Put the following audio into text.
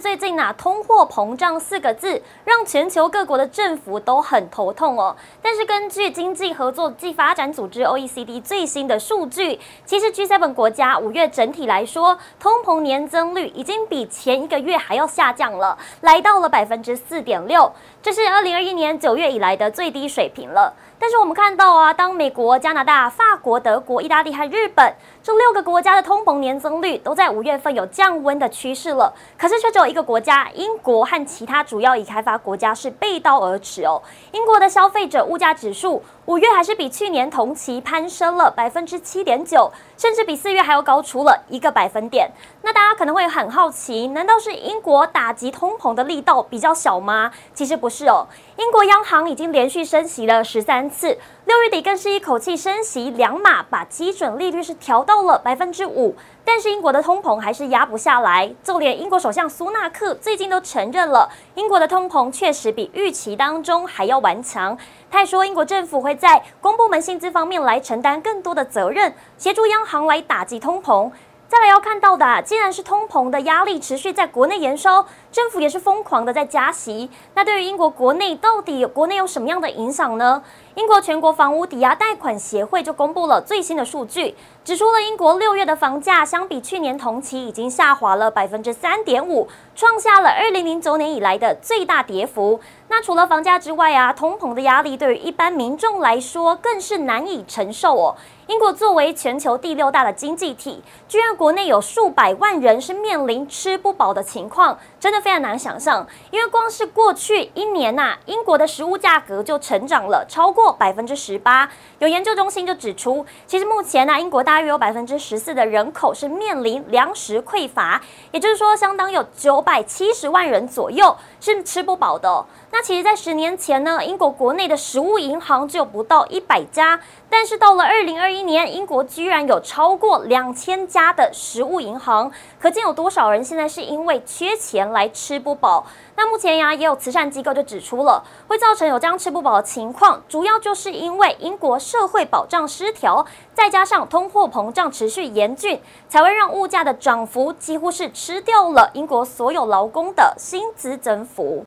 最近啊，通货膨胀四个字让全球各国的政府都很头痛哦，但是根据经济合作暨发展组织 OECD 最新的数据，其实 G7 国家五月整体来说，通膨年增率已经比前一个月还要下降了，来到了百分之四点六，这是二零二一年九月以来的最低水平了。但是我们看到啊，当美国、加拿大、法国、德国、意大利和日本这六个国家的通膨年增率都在五月份有降温的趋势了，可是却只有一个国家英国和其他主要已开发国家是背道而驰哦。英国的消费者物价指数五月还是比去年同期攀升了百分之七点九，甚至比四月还要高出了一个百分点。那大家可能会很好奇，难道是英国打击通膨的力道比较小吗？其实不是哦，英国央行已经连续升息了十三次，六月底更是一口气升息两码，把基准利率是调到了百分之五。但是英国的通膨还是压不下来，就连英国首相苏纳克最近都承认了，英国的通膨确实比预期当中还要顽强。他还说，英国政府会在公部门薪资方面来承担更多的责任，协助央行来打击通膨。再来要看到的，既然是通膨的压力持续在国内延烧，政府也是疯狂的在加息。那对于英国国内到底国内有什么样的影响呢？英国全国房屋抵押贷款协会就公布了最新的数据，指出了英国六月的房价相比去年同期已经下滑了百分之三点五，创下了二零零九年以来的最大跌幅。那除了房价之外啊，通膨的压力对于一般民众来说更是难以承受哦。英国作为全球第六大的经济体，居然国内有数百万人是面临吃不饱的情况，真的非常难想象。因为光是过去一年呐、英国的食物价格就成长了超过百分之十八。有研究中心就指出，其实目前呢、英国大约有百分之十四的人口是面临粮食匮乏，也就是说，相当有九百七十万人左右是吃不饱的、那其实，在十年前呢，英国国内的食物银行只有不到一百家。但是到了二零二一年，英国居然有超过两千家的食物银行，可见有多少人现在是因为缺钱来吃不饱。那目前呀，也有慈善机构就指出了，会造成有这样吃不饱的情况，主要就是因为英国社会保障失调，再加上通货膨胀持续严峻，才会让物价的涨幅几乎是吃掉了英国所有劳工的薪资增幅。